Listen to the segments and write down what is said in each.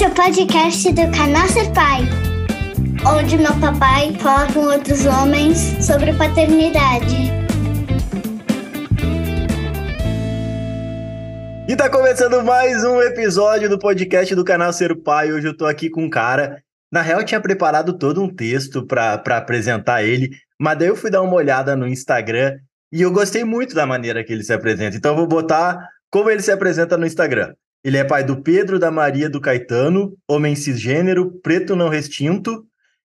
Esse é o podcast do canal Ser Pai, onde meu papai fala com outros homens sobre paternidade. E tá começando mais um episódio do podcast do canal Ser Pai. Hoje eu tô aqui com um cara. Na real, eu tinha preparado todo um texto para apresentar ele, mas daí eu fui dar uma olhada no Instagram e eu gostei muito da maneira que ele se apresenta. Então eu vou botar como ele se apresenta no Instagram. Ele é pai do Pedro, da Maria, do Caetano, homem cisgênero, preto não restinto,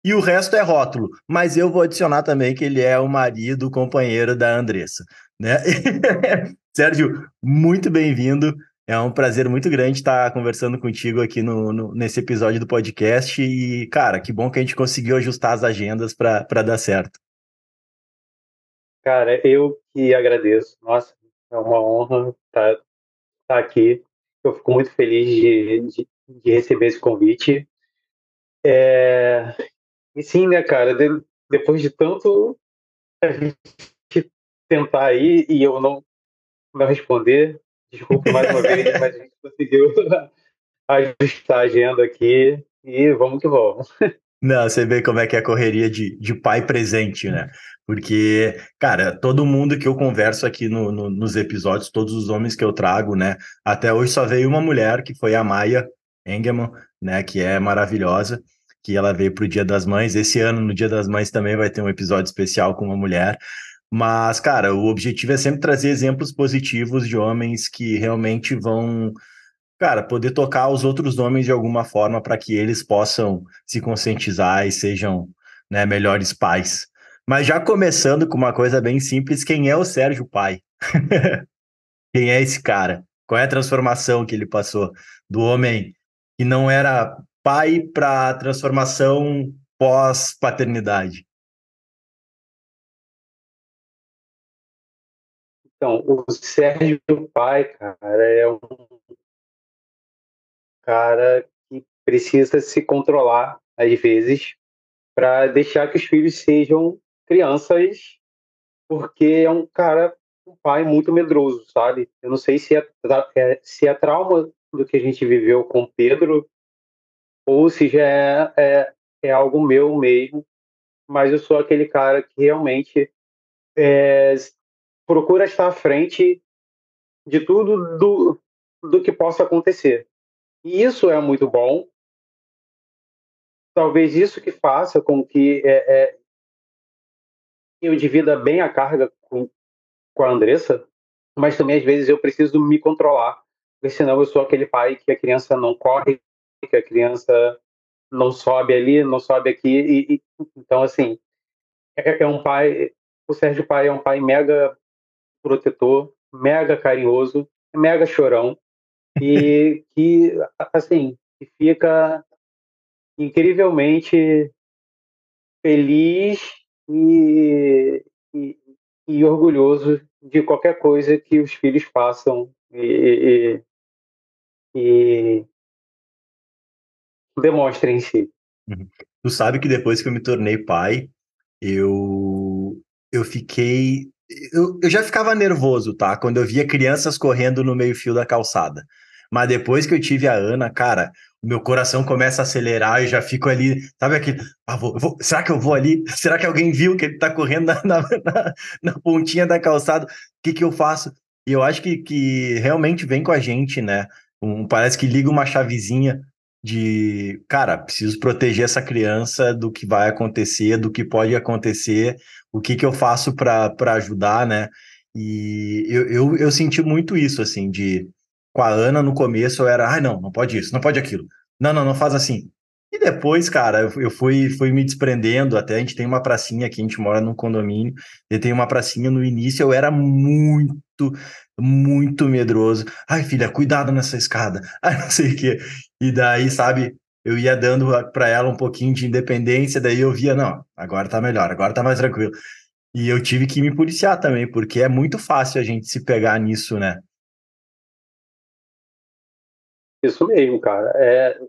e o resto é rótulo. Mas eu vou adicionar também que ele é o marido, o companheiro da Andressa. Né? Sérgio, muito bem-vindo. É um prazer muito grande estar conversando contigo aqui no, no, nesse episódio do podcast. E, cara, que bom que a gente conseguiu ajustar as agendas para dar certo. Cara, eu que agradeço. Nossa, é uma honra estar, estar aqui eu fico muito feliz de, de, de receber esse convite. É, e sim, né, cara, de, depois de tanto a gente tentar aí e eu não, não responder, desculpe mais uma vez, mas a gente conseguiu ajustar a agenda aqui e vamos que vamos. Não, você vê como é que é a correria de, de pai presente, né? Porque, cara, todo mundo que eu converso aqui no, no, nos episódios, todos os homens que eu trago, né? Até hoje só veio uma mulher, que foi a Maia Engelman, né? Que é maravilhosa, que ela veio para o Dia das Mães. Esse ano, no Dia das Mães, também vai ter um episódio especial com uma mulher. Mas, cara, o objetivo é sempre trazer exemplos positivos de homens que realmente vão cara, poder tocar os outros homens de alguma forma para que eles possam se conscientizar e sejam né, melhores pais. Mas já começando com uma coisa bem simples, quem é o Sérgio Pai? quem é esse cara? Qual é a transformação que ele passou do homem que não era pai para a transformação pós-paternidade? Então, o Sérgio Pai, cara, é um cara que precisa se controlar às vezes para deixar que os filhos sejam crianças, porque é um cara, um pai muito medroso, sabe? Eu não sei se é, é se é trauma do que a gente viveu com Pedro ou se já é, é, é algo meu mesmo, mas eu sou aquele cara que realmente é, procura estar à frente de tudo do, do que possa acontecer. E isso é muito bom. Talvez isso que faça com que é, é, eu divida bem a carga com, com a Andressa, mas também às vezes eu preciso me controlar, porque senão eu sou aquele pai que a criança não corre, que a criança não sobe ali, não sobe aqui. E, e então, assim, é, é um pai. O Sérgio Pai é um pai mega protetor, mega carinhoso, mega chorão e que, assim, fica incrivelmente feliz e, e, e, orgulhoso de qualquer coisa que os filhos façam e, e demonstrem em si. Uhum. Tu sabe que depois que eu me tornei pai, eu, eu fiquei. Eu, eu já ficava nervoso, tá? Quando eu via crianças correndo no meio-fio da calçada. Mas depois que eu tive a Ana, cara, o meu coração começa a acelerar e já fico ali, sabe aquele, ah, vou, vou, será que eu vou ali? Será que alguém viu que ele tá correndo na, na, na, na pontinha da calçada? O que que eu faço? E eu acho que, que realmente vem com a gente, né? Um, parece que liga uma chavezinha de, cara, preciso proteger essa criança do que vai acontecer, do que pode acontecer, o que que eu faço para ajudar, né? E eu, eu, eu senti muito isso, assim, de com a Ana no começo eu era, ai, ah, não, não pode isso, não pode aquilo. Não, não, não faz assim. E depois, cara, eu fui, fui me desprendendo. Até a gente tem uma pracinha aqui, a gente mora num condomínio, e tem uma pracinha no início. Eu era muito, muito medroso. Ai, filha, cuidado nessa escada. Ai, não sei o quê. E daí, sabe, eu ia dando para ela um pouquinho de independência. Daí eu via, não, agora tá melhor, agora tá mais tranquilo. E eu tive que me policiar também, porque é muito fácil a gente se pegar nisso, né? Isso mesmo, cara. É,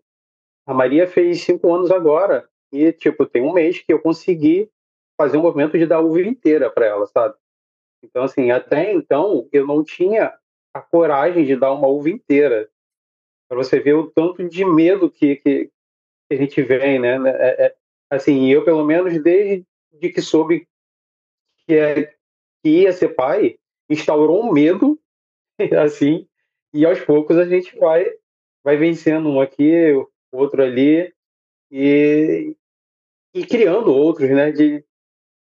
a Maria fez cinco anos agora e, tipo, tem um mês que eu consegui fazer um movimento de dar uva inteira para ela, sabe? Então, assim, até então eu não tinha a coragem de dar uma uva inteira. para você ver o tanto de medo que, que, a gente vem, né? É, é, assim, eu pelo menos desde que soube que, é, que ia ser pai, instaurou um medo, assim, e aos poucos a gente vai vai vencendo um aqui, outro ali, e, e criando outros, né, de,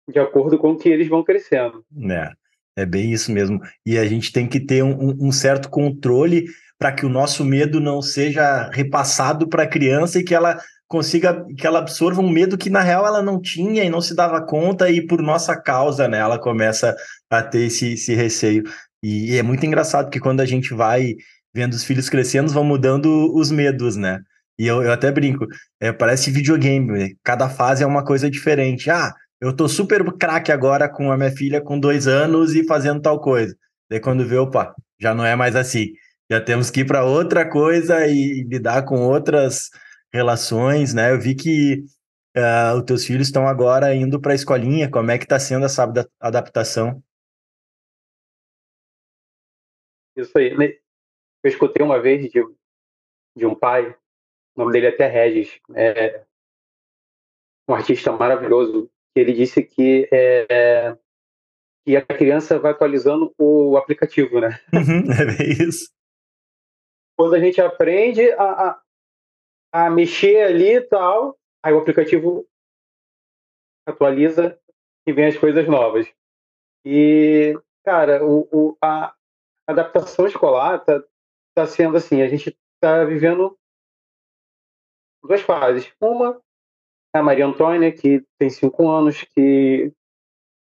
de acordo com que eles vão crescendo. É, é bem isso mesmo. E a gente tem que ter um, um certo controle para que o nosso medo não seja repassado para a criança e que ela consiga que ela absorva um medo que na real ela não tinha e não se dava conta e por nossa causa, né, ela começa a ter esse, esse receio. E, e é muito engraçado que quando a gente vai vendo os filhos crescendo, vão mudando os medos, né? E eu, eu até brinco, é, parece videogame, né? cada fase é uma coisa diferente. Ah, eu tô super craque agora com a minha filha com dois anos e fazendo tal coisa. Daí quando vê, opa, já não é mais assim. Já temos que ir para outra coisa e lidar com outras relações, né? Eu vi que uh, os teus filhos estão agora indo para a escolinha. Como é que está sendo essa adaptação? Isso aí. Eu escutei uma vez de, de um pai, o nome dele é até Regis, é um artista maravilhoso, que ele disse que é, que a criança vai atualizando o aplicativo, né? Uhum, é isso. Quando a gente aprende a, a, a mexer ali e tal, aí o aplicativo atualiza e vem as coisas novas. E, cara, o, o a adaptação escolar tá, tá sendo assim, a gente tá vivendo duas fases. Uma a Maria Antônia, que tem cinco anos, que,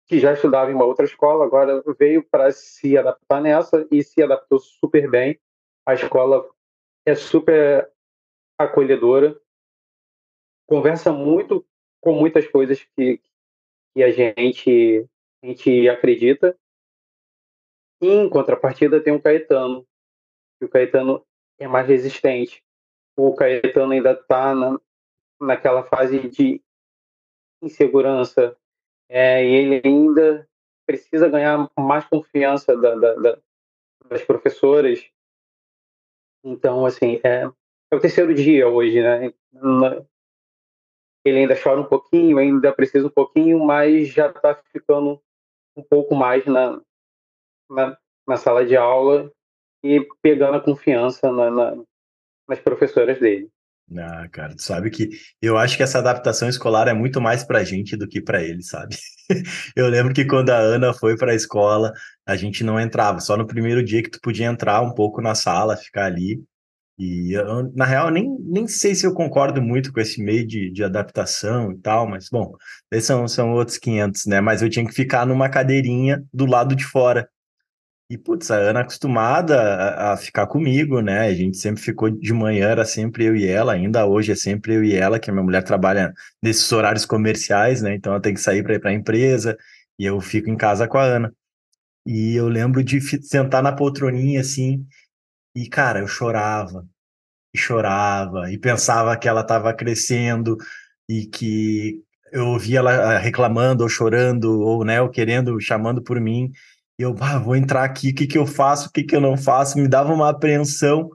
que já estudava em uma outra escola, agora veio para se adaptar nessa e se adaptou super bem. A escola é super acolhedora, conversa muito com muitas coisas que, que a gente, a gente acredita. E, em contrapartida, tem o Caetano, que o Caetano é mais resistente. O Caetano ainda está na, naquela fase de insegurança, é, e ele ainda precisa ganhar mais confiança da, da, da, das professoras. Então, assim, é, é o terceiro dia hoje, né? Ele ainda chora um pouquinho, ainda precisa um pouquinho, mas já está ficando um pouco mais na, na, na, sala de aula e pegando a confiança na, na, nas professoras dele. Ah, cara, tu sabe que eu acho que essa adaptação escolar é muito mais pra gente do que para ele, sabe? Eu lembro que quando a Ana foi para a escola, a gente não entrava, só no primeiro dia que tu podia entrar um pouco na sala, ficar ali. E eu, na real, nem, nem sei se eu concordo muito com esse meio de, de adaptação e tal, mas bom, são, são outros 500, né? Mas eu tinha que ficar numa cadeirinha do lado de fora. E, putz, a Ana acostumada a, a, ficar comigo, né? A gente sempre ficou de manhã, era sempre eu e ela, ainda hoje é sempre eu e ela, que a minha mulher trabalha nesses horários comerciais, né? Então ela tem que sair para ir para a empresa e eu fico em casa com a Ana. E eu lembro de sentar na poltroninha assim, e, cara, eu chorava, e chorava, e pensava que ela estava crescendo, e que eu ouvia ela ah, reclamando, ou chorando, ou, né, ou querendo, chamando por mim, e eu, ah, vou entrar aqui, o que que eu faço, o que que eu não faço, me dava uma apreensão,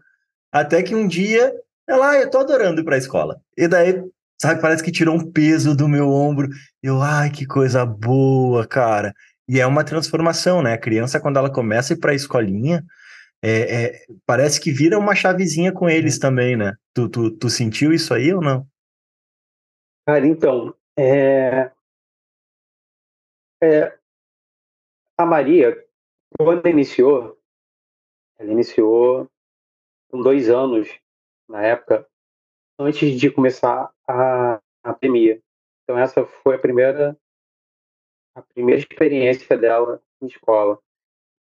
até que um dia, ela, ah, eu tô adorando ir pra escola. E daí, sabe, parece que tirou um peso do meu ombro, eu, ai, que coisa boa, cara. E é uma transformação, né? A criança, quando ela começa a ir pra escolinha, é, é, parece que vira uma chavezinha com eles uhum. também, né? Tu, tu, tu sentiu isso aí ou não? Cara, então, é... É... a Maria, quando iniciou, ela iniciou com dois anos, na época, antes de começar a, a pandemia. Então essa foi a primeira a primeira experiência dela em escola.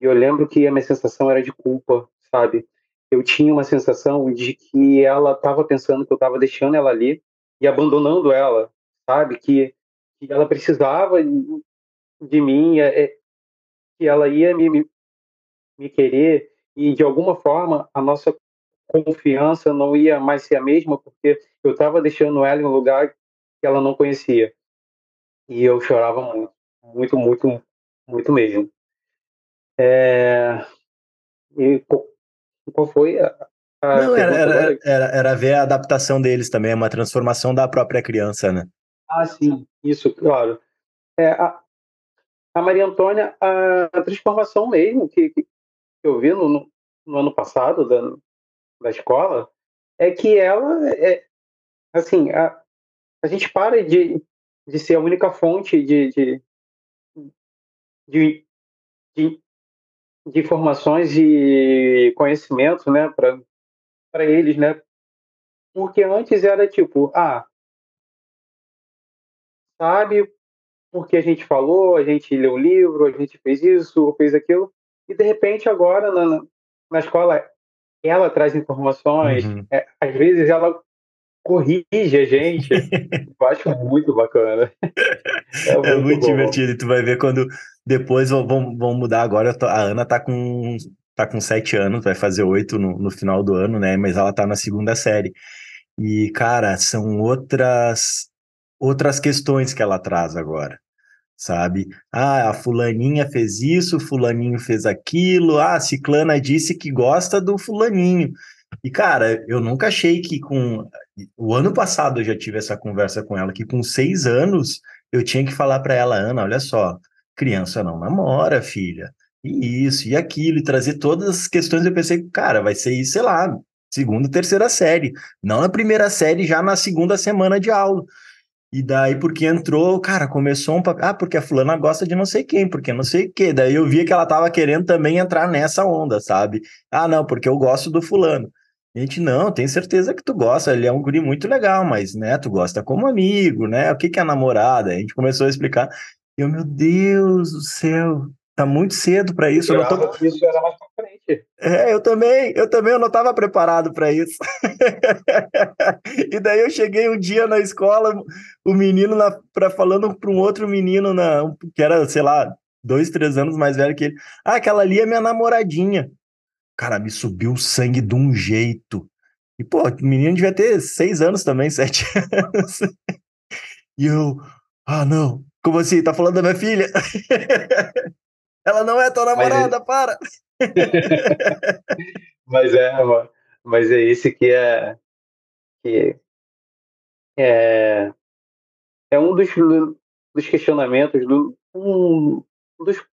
E eu lembro que a minha sensação era de culpa, sabe? Eu tinha uma sensação de que ela estava pensando que eu estava deixando ela ali e abandonando ela, sabe? Que, que ela precisava de mim, é, é, que ela ia me, me, querer e de alguma forma a nossa confiança não ia mais ser a mesma porque eu estava deixando ela em um lugar que ela não conhecia. E eu chorava muito, muito, muito, muito mesmo. É, e qual foi a, Não, era, era, era, era, ver a adaptação deles também, uma transformação da própria criança, né? Ah, sim, isso, claro. É, a, a Maria Antônia, a, transformação mesmo que, que eu vi no, no ano passado da, da escola, é que ela é, assim, a, a gente para de, de ser a única fonte de, de, de, de, de informações e conhecimento, né, para eles, né? Porque antes era tipo, ah, sabe porque a gente falou, a gente leu o livro, a gente fez isso, fez aquilo, e de repente agora na, na escola ela traz informações, uhum. é, às vezes ela corrige a gente. eu acho muito bacana. É, é muito, é muito divertido. E tu vai ver quando depois vão, vão mudar agora. A Ana tá com, tá com sete anos, vai fazer oito no, no final do ano, né? Mas ela tá na segunda série. E, cara, são outras outras questões que ela traz agora sabe? Ah, a fulaninha fez isso, fulaninho fez aquilo, ah, a ciclana disse que gosta do fulaninho. E, cara, eu nunca achei que com... O ano passado eu já tive essa conversa com ela, que com seis anos eu tinha que falar para ela, Ana, olha só, criança não namora, filha, e isso, e aquilo, e trazer todas as questões. Eu pensei, cara, vai ser isso, sei lá, segunda, terceira série, não na primeira série, já na segunda semana de aula. E daí, porque entrou, cara, começou um Ah, porque a fulana gosta de não sei quem, porque não sei o quê. Daí eu via que ela tava querendo também entrar nessa onda, sabe? Ah, não, porque eu gosto do fulano. A gente, não, tenho certeza que tu gosta, ele é um guri muito legal, mas, né, tu gosta como amigo, né? O que que é namorada? A gente começou a explicar. E eu, meu Deus do céu, tá muito cedo para isso. Eu, eu não tô... Isso era mais pra. É, eu também, eu também eu não estava preparado para isso. e daí eu cheguei um dia na escola, o menino na, pra, falando para um outro menino na, que era, sei lá, dois, três anos mais velho que ele. Ah, aquela ali é minha namoradinha. Cara, me subiu o sangue de um jeito. E, pô, o menino devia ter seis anos também, sete anos. E eu, ah, não, como assim? Tá falando da minha filha? Ela não é tua namorada, mas... para! mas é, mas é esse que é que é, é um dos, dos questionamentos, do, um dos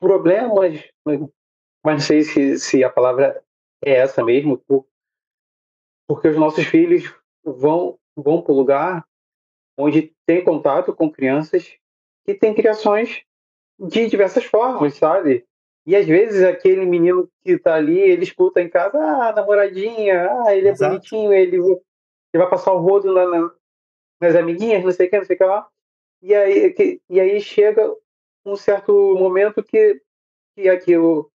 problemas, mas não sei se, se a palavra é essa mesmo, porque os nossos filhos vão, vão para o lugar onde tem contato com crianças que têm criações de diversas formas, sabe? E às vezes aquele menino que tá ali, ele escuta em casa, ah, namoradinha, ah, ele é Exato. bonitinho, ele, ele vai passar o rodo na, na, nas amiguinhas, não sei o que, não sei o que lá. E aí, que, e aí chega um certo momento que, que aquilo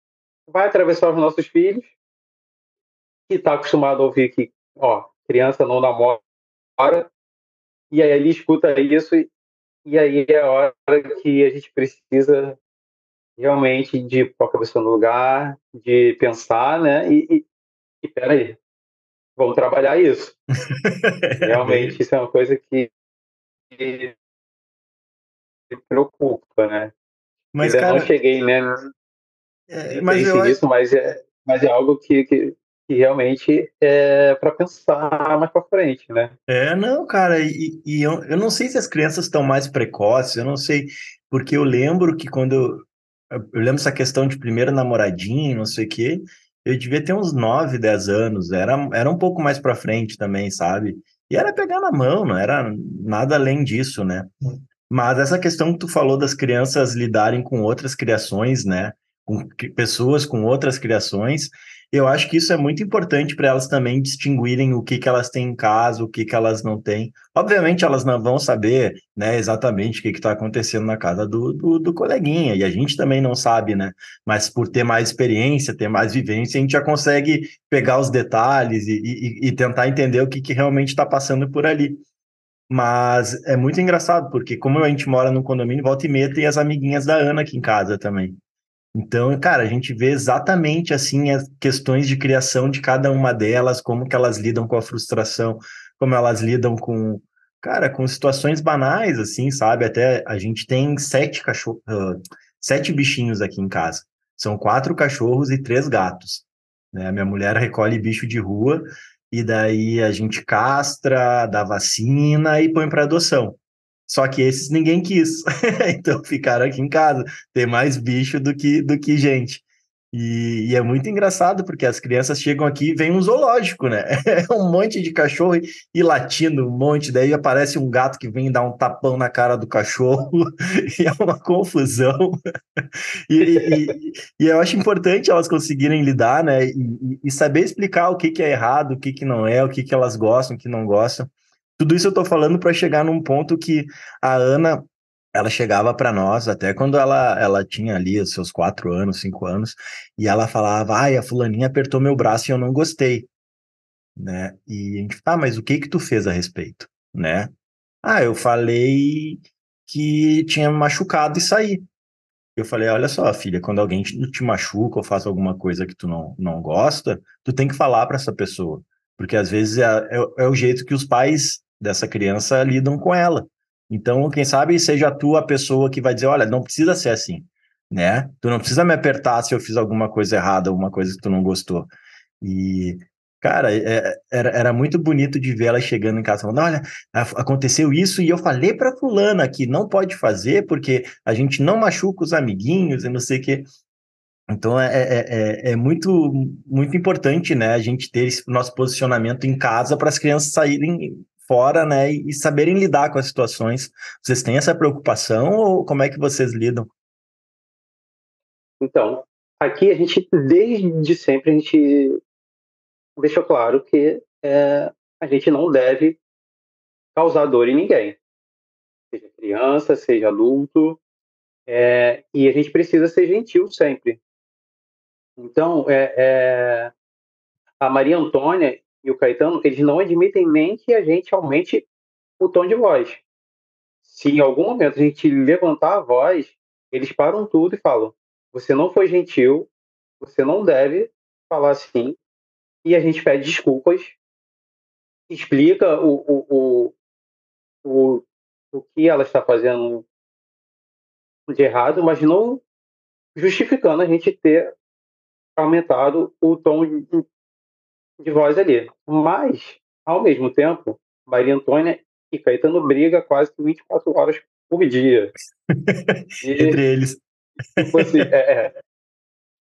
vai atravessar os nossos filhos, que está acostumado a ouvir que, ó, criança não namora, e aí ele escuta isso e, e aí é a hora que a gente precisa realmente de pôr a cabeça no lugar, de pensar, né? E, e, e peraí, vamos trabalhar isso. realmente isso é uma coisa que, que me preocupa, né? Mas, Ainda cara, não cheguei, né? É, mas eu... nisso, mas é, mas é algo que, que, que realmente é para pensar mais para frente, né? É, não, cara, e, e eu, eu não sei se as crianças estão mais precoces, eu não sei, porque eu lembro que quando eu, eu lembro essa questão de primeiro namoradinho, não sei o quê, eu devia ter uns 9, 10 anos, era, era um pouco mais para frente também, sabe? E era pegar na mão, não era nada além disso, né? Mas essa questão que tu falou das crianças lidarem com outras criações, né? Com pessoas com outras criações, eu acho que isso é muito importante para elas também distinguirem o que, que elas têm em casa, o que, que elas não têm. Obviamente, elas não vão saber né, exatamente o que está acontecendo na casa do, do, do, coleguinha, e a gente também não sabe, né? Mas por ter mais experiência, ter mais vivência, a gente já consegue pegar os detalhes e, e, e tentar entender o que, que realmente está passando por ali. Mas é muito engraçado, porque como a gente mora num condomínio, volta e meia tem as amiguinhas da Ana aqui em casa também. Então, cara, a gente vê exatamente assim as questões de criação de cada uma delas, como que elas lidam com a frustração, como elas lidam com, cara, com situações banais, assim, sabe? Até a gente tem sete cachorros, uh, sete bichinhos aqui em casa. São quatro cachorros e três gatos. Né? Minha mulher recolhe bicho de rua e daí a gente castra, dá vacina e põe para adoção. Só que esses ninguém quis, então ficaram aqui em casa. Tem mais bicho do que, do que gente. E, e, é muito engraçado, porque as crianças chegam aqui e vem um zoológico, né? É um monte de cachorro e, e latindo, um monte. Daí aparece um gato que vem dar um tapão na cara do cachorro, e é uma confusão. E, e, eu acho importante elas conseguirem lidar, né? E, saber explicar o que, que é errado, o que, que não é, o que, que elas gostam, o que não gostam. Tudo isso eu estou falando para chegar num ponto que a Ana ela chegava para nós, até quando ela, ela tinha ali os seus quatro anos, cinco anos, e ela falava, ai, a fulaninha apertou meu braço e eu não gostei, né? E a gente, ah, mas o que que tu fez a respeito, né? Ah, eu falei que tinha machucado e saí. Eu falei, olha só, filha, quando alguém te, machuca ou faz alguma coisa que tu não, não gosta, tu tem que falar para essa pessoa, porque às vezes é, é, é o jeito que os pais dessa criança lidam com ela. Então, quem sabe seja tu a pessoa que vai dizer, olha, não precisa ser assim, né? Tu não precisa me apertar se eu fiz alguma coisa errada, alguma coisa que tu não gostou. E, cara, é, era, era muito bonito de ver ela chegando em casa falando, olha, aconteceu isso e eu falei para fulana que não pode fazer porque a gente não machuca os amiguinhos e não sei o quê. Então é, é, é, é, muito, muito importante, né, a gente ter esse nosso posicionamento em casa para as crianças saírem fora, né, e, saberem lidar com as situações. Vocês têm essa preocupação ou como é que vocês lidam? Então, aqui a gente, desde sempre, a gente deixou claro que é, a gente não deve causar dor em ninguém, seja criança, seja adulto, é, e a gente precisa ser gentil sempre. Então, é, é, a Maria Antônia e o Caetano, eles não admitem nem que a gente aumente o tom de voz. Se em algum momento a gente levantar a voz, eles param tudo e falam: você não foi gentil, você não deve falar assim, e a gente pede desculpas, explica o, o, o, o, o que ela está fazendo de errado, mas não justificando a gente ter aumentado o tom de voz ali. Mas, ao mesmo tempo, Maria Antônia e Caetano briga quase 24 horas por dia. E, entre eles. Tipo assim, é, é,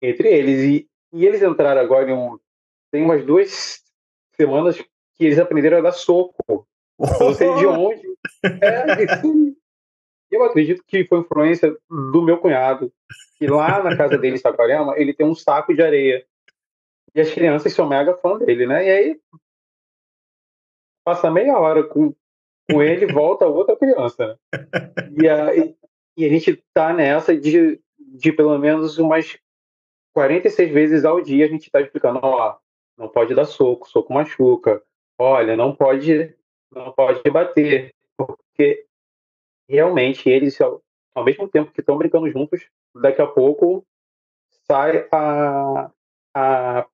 entre eles. E, e eles entraram agora em um. Tem umas duas semanas que eles aprenderam a dar soco. Não sei de onde. É, eu acredito que foi influência do meu cunhado, que lá na casa dele em Saquarema, ele tem um saco de areia. E as crianças são mega fã dele, né? E aí passa meia hora com, com ele volta outra criança. Né? E, a, e, a gente tá nessa de, de pelo menos umas 46 vezes ao dia a gente tá explicando, ó, não pode dar soco, soco machuca. Olha, não pode, não pode bater, porque realmente eles, ao, ao mesmo tempo que estão brincando juntos, daqui a pouco sai a, a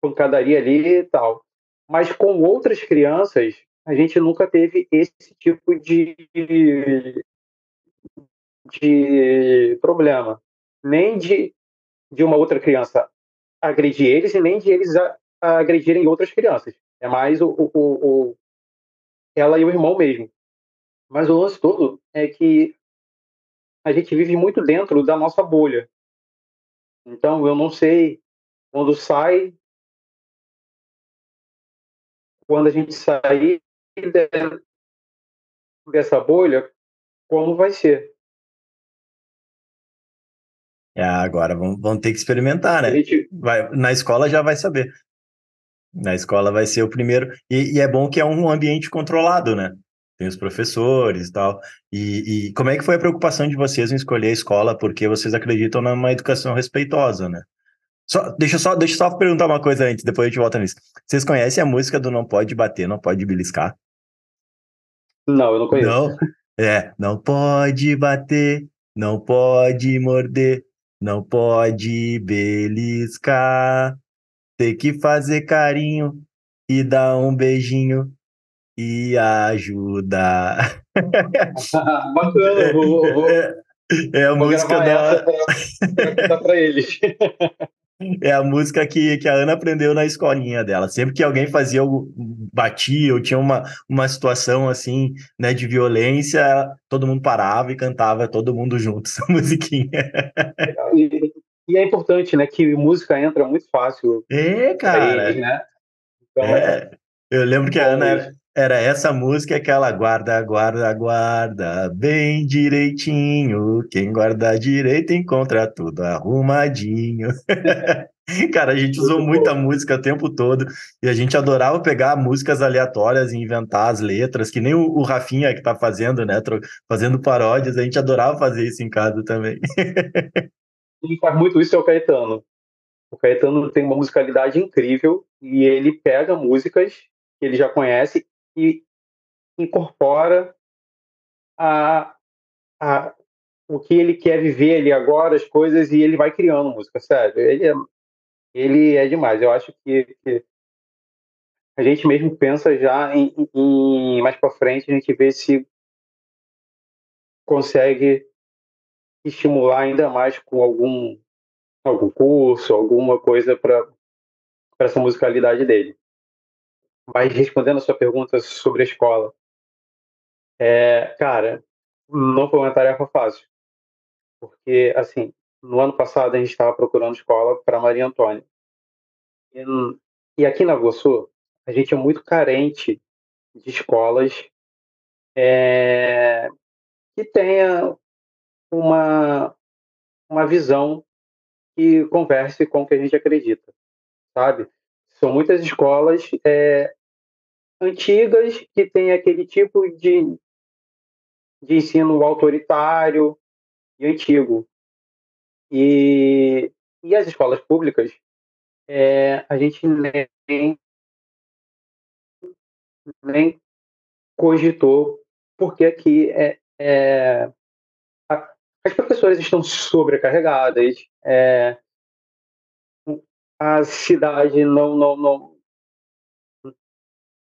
pancadaria ali e tal. Mas com outras crianças, a gente nunca teve esse tipo de, de problema. Nem de, de uma outra criança agredir eles e nem de eles a, a agredirem outras crianças. É mais o, o, o, ela e o irmão mesmo. Mas o lance todo é que a gente vive muito dentro da nossa bolha. Então, eu não sei quando sai quando a gente sair dessa bolha, como vai ser. É, agora vamos, vamos ter que experimentar, né? Gente... Vai, na escola já vai saber. Na escola vai ser o primeiro. E, e, é bom que é um ambiente controlado, né? Tem os professores e tal. E, e como é que foi a preocupação de vocês em escolher a escola? Porque vocês acreditam numa educação respeitosa, né? Só, deixa, eu só, deixa eu só perguntar uma coisa antes, depois a gente volta nisso. Vocês conhecem a música do Não Pode Bater, Não Pode Beliscar? Não, eu não conheço. Não? É, não pode bater, não pode morder, não pode beliscar. Tem que fazer carinho e dar um beijinho e ajudar. Bacana, vou, vou, é, é a música da. Pra, pra, pra eles. É a música que, que a Ana aprendeu na escolinha dela. Sempre que alguém fazia algo, batia ou tinha uma, uma situação assim, né, de violência, todo mundo parava e cantava todo mundo junto essa musiquinha. E, e é importante, né, que música entra muito fácil. É, cara. Eles, né? Então, é. Eu lembro que a Ana era, essa música que ela guarda, guarda, guarda bem direitinho. Quem guarda direito encontra tudo arrumadinho. Cara, a gente usou muita música o tempo todo e a gente adorava pegar músicas aleatórias e inventar as letras, que nem o, o Rafinha que tá fazendo, né? Fazendo paródias, a gente adorava fazer isso em casa também. Quem faz muito isso é o Caetano. O Caetano tem uma musicalidade incrível e ele pega músicas que ele já conhece e incorpora a, a, o que ele quer viver ali agora, as coisas, e ele vai criando música, sério. Ele é, ele é demais. Eu acho que, que a gente mesmo pensa já em, em mais para frente, a gente vê se consegue estimular ainda mais com algum algum curso, alguma coisa para essa musicalidade dele. Mas respondendo a sua pergunta sobre a escola, é, cara, não foi uma tarefa fácil. Porque, assim, no ano passado a gente estava procurando escola para Maria Antônia. E, e, aqui na Sul, a gente é muito carente de escolas é, que tenha uma, uma visão que converse com o que a gente acredita, sabe? São muitas escolas é, antigas que têm aquele tipo de, de ensino autoritário e antigo. E, e as escolas públicas, é, a gente nem, nem cogitou, porque aqui é, é, a, as professoras estão sobrecarregadas, é, a cidade não, não, não,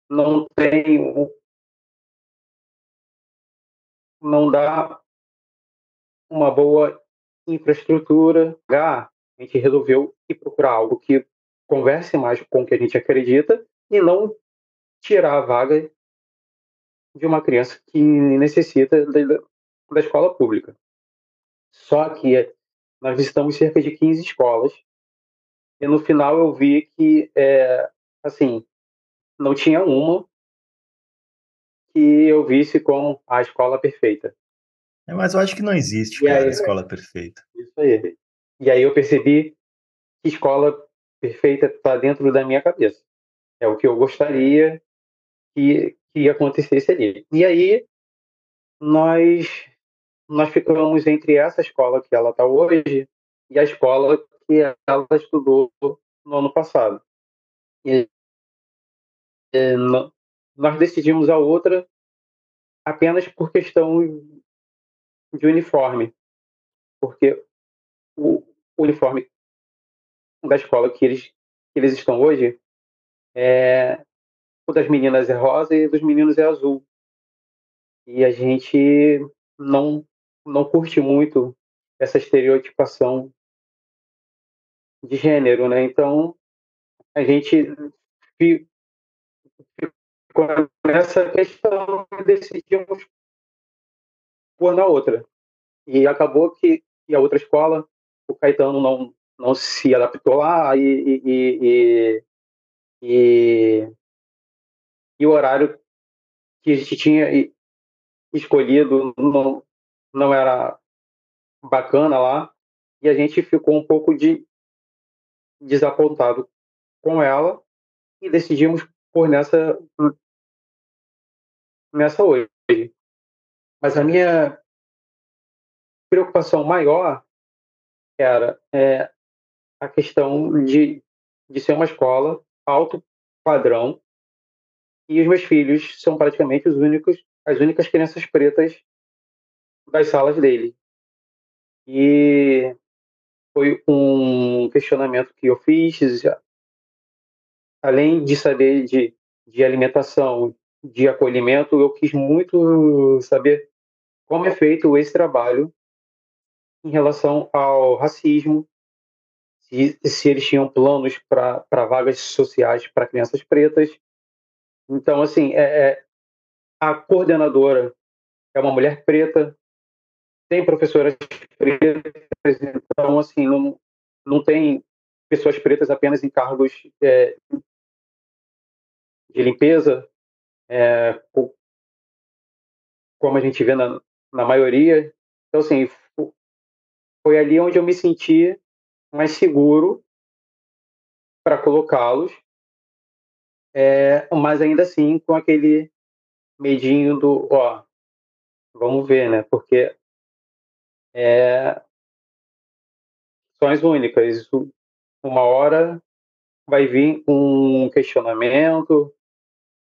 não tem não dá uma boa infraestrutura. A gente resolveu ir procurar algo que converse mais com o que a gente acredita e não tirar a vaga de uma criança que necessita da, da escola pública. Só que nós visitamos cerca de 15 escolas e no final eu vi que, é, assim, não tinha uma que eu visse como a escola perfeita. É, mas eu acho que não existe, cara, aí, a escola perfeita. Isso aí. E aí eu percebi que escola perfeita está dentro da minha cabeça. É o que eu gostaria que, que acontecesse ali. E aí nós nós ficamos entre essa escola que ela está hoje e a escola que ela estudou no ano passado. E nós decidimos a outra apenas por questão de uniforme, porque o uniforme da escola que eles, que eles estão hoje é o das meninas é rosa e dos meninos é azul. E a gente não não curte muito essa estereotipação de gênero, né? Então a gente ficou nessa questão e decidimos pôr na outra. E acabou que, que a outra escola, o Caetano não, não se adaptou lá e, e, e, e, e o horário que a gente tinha escolhido não, não era bacana lá e a gente ficou um pouco de desapontado com ela e decidimos por nessa nessa hoje. Mas a minha preocupação maior era é, a questão de, de ser uma escola alto padrão e os meus filhos são praticamente os únicos as únicas crianças pretas das salas dele. E foi um questionamento que eu fiz, além de saber de, de alimentação, de acolhimento, eu quis muito saber como é feito esse trabalho em relação ao racismo, se, se eles tinham planos para vagas sociais para crianças pretas. Então, assim, é, é, a coordenadora é uma mulher preta, tem professoras pretas, então, assim, não, não tem pessoas pretas apenas em cargos é, de limpeza, é, como a gente vê na, na maioria. Então, assim, foi ali onde eu me senti mais seguro para colocá-los, é, mas ainda assim com aquele medinho do, ó, vamos ver, né? Porque é, são as únicas. Uma hora vai vir um questionamento,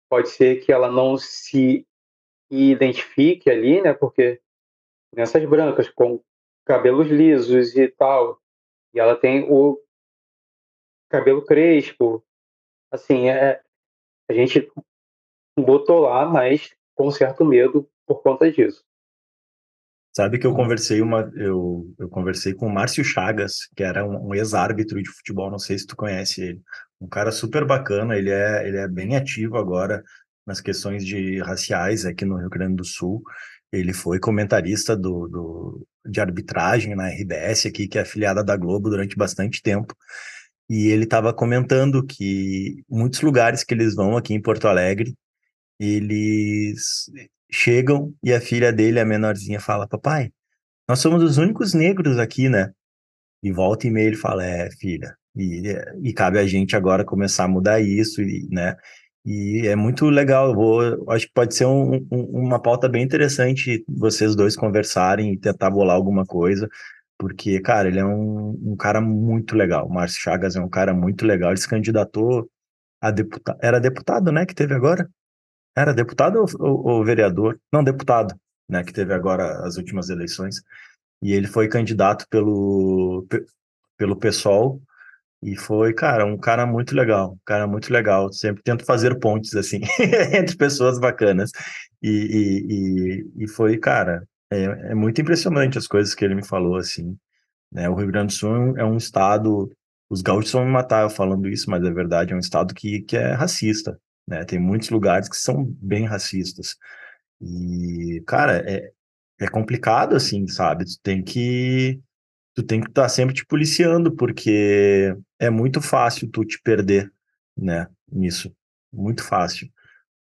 pode ser que ela não se identifique ali, né? Porque crianças brancas com cabelos lisos e tal, e ela tem o cabelo crespo. Assim, é, a gente botou lá, mas com certo medo por conta disso. Sabe que eu conversei uma, eu, eu conversei com o Márcio Chagas, que era um, um ex-árbitro de futebol, não sei se tu conhece ele. Um cara super bacana, ele é, ele é bem ativo agora nas questões de raciais aqui no Rio Grande do Sul. Ele foi comentarista do, do, de arbitragem na RBS aqui, que é afiliada da Globo durante bastante tempo. E ele estava comentando que muitos lugares que eles vão aqui em Porto Alegre, eles chegam e a filha dele, a menorzinha, fala: Papai, nós somos os únicos negros aqui, né? E volta e meia ele fala: É, filha. E, e cabe a gente agora começar a mudar isso, e, né? E é muito legal. Vou, acho que pode ser um, um, uma pauta bem interessante vocês dois conversarem e tentar bolar alguma coisa, porque, cara, ele é um, um cara muito legal. O Márcio Chagas é um cara muito legal. Ele se candidatou a deputado. Era deputado, né? Que teve agora? Era deputado ou, ou, ou vereador? Não, deputado, né? Que teve agora as últimas eleições. E ele foi candidato pelo, pelo PSOL e foi, cara, um cara muito legal, um cara muito legal. Sempre tento fazer pontes, assim, entre pessoas bacanas. E, e, e, e foi, cara, é, é, muito impressionante as coisas que ele me falou, assim. Né? O Rio Grande do Sul é um estado, os gaúchos vão me matar falando isso, mas é verdade, é um estado que, que é racista, né? Tem muitos lugares que são bem racistas. E, cara, é, é complicado, assim, sabe? Tu tem que tu tem que estar tá sempre te policiando, porque é muito fácil tu te perder, né, nisso. Muito fácil.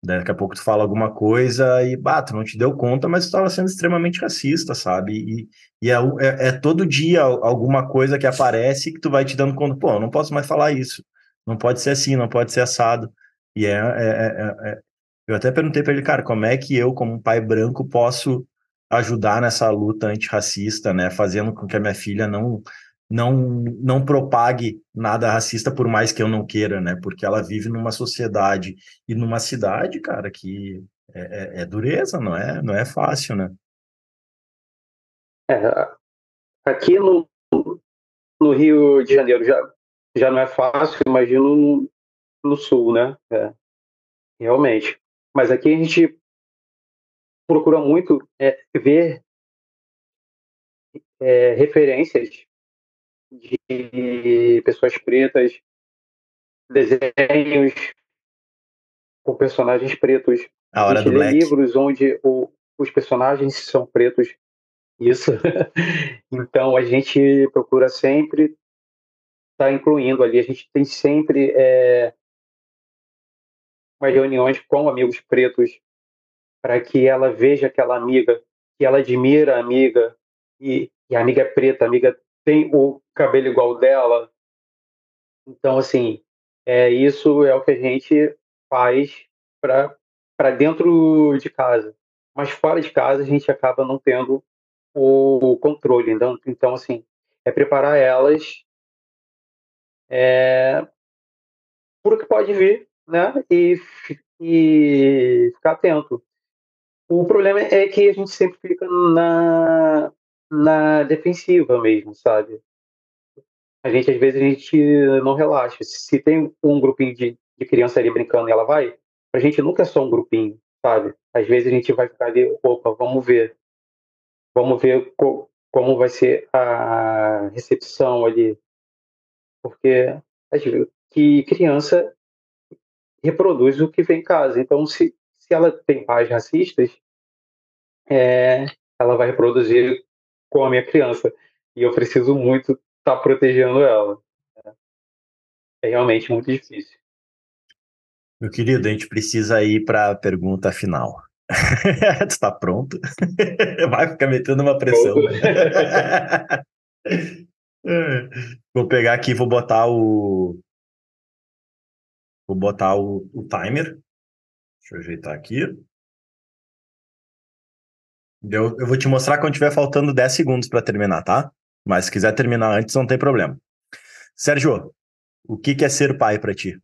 Daqui a pouco tu fala alguma coisa e, bah, tu não te deu conta, mas tu estava sendo extremamente racista, sabe? E, e é, é, é, todo dia alguma coisa que aparece que tu vai te dando conta, pô, eu não posso mais falar isso. Não pode ser assim, não pode ser assado. E é, é, é, é eu até perguntei para ele, cara, como é que eu, como pai branco, posso ajudar nessa luta antirracista, né, fazendo com que a minha filha não não não propague nada racista por mais que eu não queira, né, porque ela vive numa sociedade e numa cidade, cara, que é, é, é dureza, não é, não é fácil, né? É, aqui no, no Rio de Janeiro já já não é fácil, imagino no, sul, né? É, realmente. Mas aqui a gente procura muito é, ver é, referências de pessoas pretas, desenhos com personagens pretos. A hora do Black. livros onde o, os personagens são pretos. Isso. então a gente procura sempre estar tá incluindo ali. A gente tem sempre é, umas reuniões com amigos pretos para que ela veja aquela amiga, que ela admira a amiga, e, e a amiga é preta, a amiga tem o cabelo igual dela. Então, assim, é, isso é o que a gente faz para dentro de casa. Mas fora de casa, a gente acaba não tendo o controle. Então, então assim, é preparar elas é, por que pode vir, né? E, e ficar atento. O problema é que a gente sempre fica na, na defensiva mesmo, sabe? A gente, às vezes, a gente não relaxa. Se tem um grupinho de, de criança ali brincando e ela vai, a gente nunca é só um grupinho, sabe? Às vezes a gente vai ficar ali, opa, vamos ver. Vamos ver co como vai ser a recepção ali. porque que criança reproduz o que vem em casa. Então, se, se ela tem pais racistas, é, ela vai reproduzir com a minha criança. E eu preciso muito estar tá protegendo ela. É realmente muito difícil. Meu querido, a gente precisa ir para a pergunta final. tu está pronto? Vai ficar metendo uma pressão. vou pegar aqui, vou botar o. Vou botar o, o timer. Deixa eu ajeitar aqui. Eu, eu vou te mostrar quando tiver faltando 10 segundos para terminar, tá? Mas se quiser terminar antes, não tem problema. Sérgio, o que, que é ser pai para ti?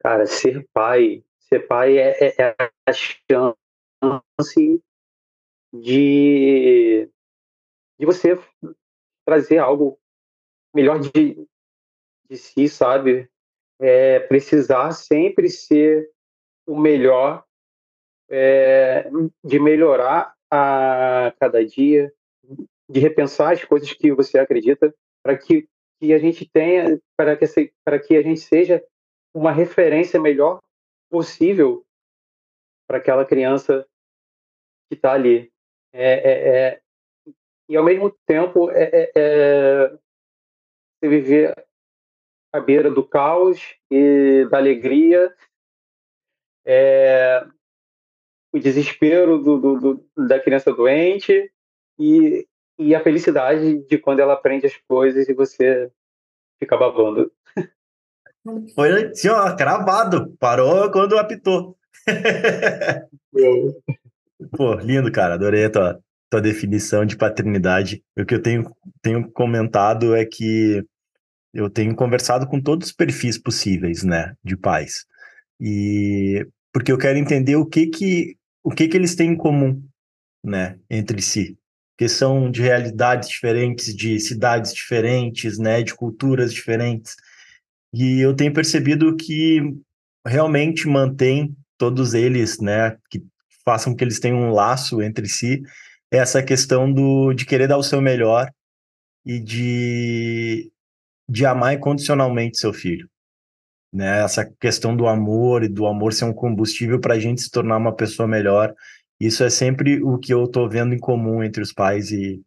Cara, ser pai, ser pai é, é, é a chance de, de você trazer algo melhor de, de si, sabe? É precisar sempre ser o melhor, é, de melhorar a cada dia, de repensar as coisas que você acredita, para que, que a gente tenha, para que, que a gente seja uma referência melhor possível para aquela criança que está ali. É, é, é, e ao mesmo tempo é, é, é, você viver à beira do caos e da alegria, é, o desespero do, do, do, da criança doente e, e a felicidade de quando ela aprende as coisas e você fica babando. Foi assim, ó, cravado. Parou quando apitou. Pô, lindo, cara. Adorei a tua, tua definição de paternidade. O que eu tenho, tenho comentado é que eu tenho conversado com todos os perfis possíveis, né, de pais. E porque eu quero entender o que que o que que eles têm em comum, né, entre si. Que são de realidades diferentes, de cidades diferentes, né, de culturas diferentes. E eu tenho percebido que realmente mantém todos eles, né, que façam que eles tenham um laço entre si, essa questão do, de querer dar o seu melhor e de, de amar incondicionalmente seu filho. Né? Essa questão do amor e do amor ser um combustível para a gente se tornar uma pessoa melhor. Isso é sempre o que eu estou vendo em comum entre os pais e,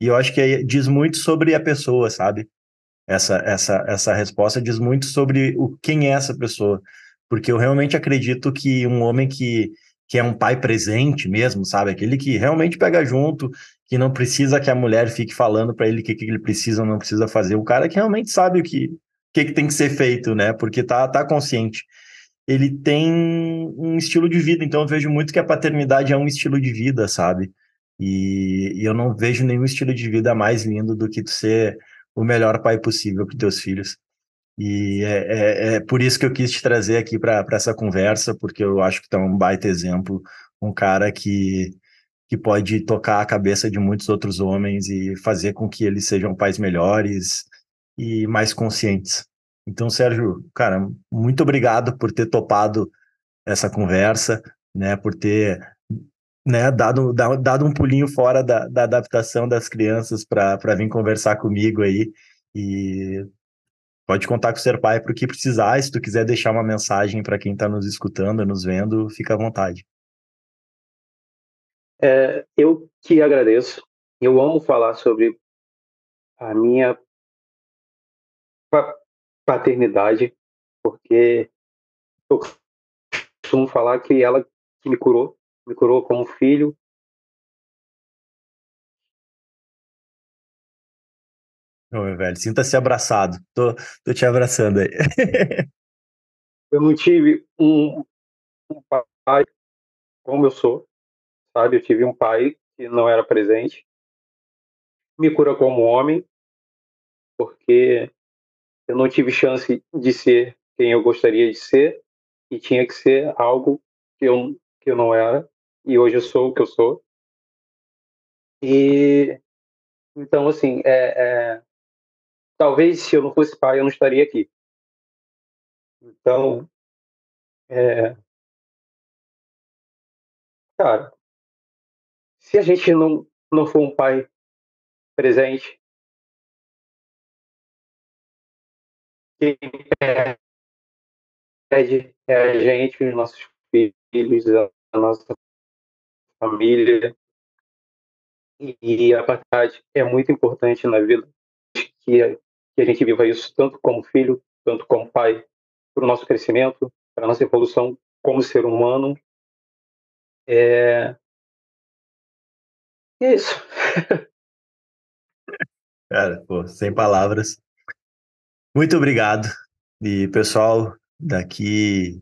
e eu acho que diz muito sobre a pessoa, sabe? essa, essa, essa resposta diz muito sobre o quem é essa pessoa. Porque eu realmente acredito que um homem que, que é um pai presente mesmo, sabe? Aquele que realmente pega junto, que não precisa que a mulher fique falando para ele o que, que ele precisa ou não precisa fazer. O cara que realmente sabe o que, que, que tem que ser feito, né? Porque tá, tá consciente. Ele tem um estilo de vida, então eu vejo muito que a paternidade é um estilo de vida, sabe? E, e eu não vejo nenhum estilo de vida mais lindo do que tu ser o melhor pai possível para teus filhos. E é, é, é, por isso que eu quis te trazer aqui para essa conversa, porque eu acho que tu é um baita exemplo, um cara que, que pode tocar a cabeça de muitos outros homens e fazer com que eles sejam pais melhores e mais conscientes. Então, Sérgio, cara, muito obrigado por ter topado essa conversa, né, por ter né, dado, dado um pulinho fora da, da adaptação das crianças para vir conversar comigo aí. E pode contar com o Ser Pai para o que precisar. Se tu quiser deixar uma mensagem para quem está nos escutando, nos vendo, fica à vontade. É, eu que agradeço. Eu amo falar sobre a minha paternidade, porque eu costumo falar que ela que me curou, me curou como filho. Ô, velho, sinta-se abraçado. Tô, tô te abraçando aí. eu não tive um, um pai como eu sou, sabe? Eu tive um pai que não era presente. Me cura como homem, porque eu não tive chance de ser quem eu gostaria de ser e tinha que ser algo que eu, que eu não era e hoje eu sou o que eu sou. E então, assim, é, é, talvez se eu não fosse pai, eu não estaria aqui. Então, é, cara, se a gente não, não for um pai presente, quem pede é a gente, os nossos filhos, a nossa família. E a paternidade é muito importante na vida que a, que a gente viva isso tanto como filho, tanto como pai, para o nosso crescimento, para a nossa evolução como ser humano. É, é isso. Cara, pô, sem palavras. Muito obrigado. E, pessoal, daqui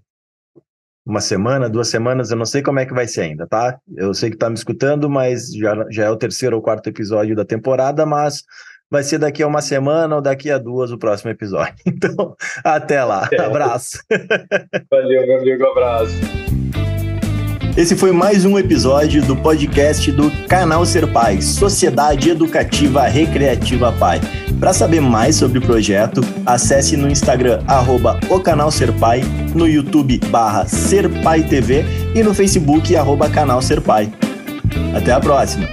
uma semana, duas semanas, eu não sei como é que vai ser ainda, tá? Eu sei que tá me escutando, mas já, já é o terceiro ou quarto episódio da temporada, mas vai ser daqui a uma semana ou daqui a duas o próximo episódio. Então, até lá. É. Abraço. Valeu, meu amigo. Abraço. Esse foi mais um episódio do podcast do Canal Ser Pai, Sociedade Educativa Recreativa Pai. Para saber mais sobre o projeto, acesse no Instagram arroba o canal Ser Pai, no YouTube barra Ser Pai TV e no Facebook arroba canal Ser Pai. Até a próxima!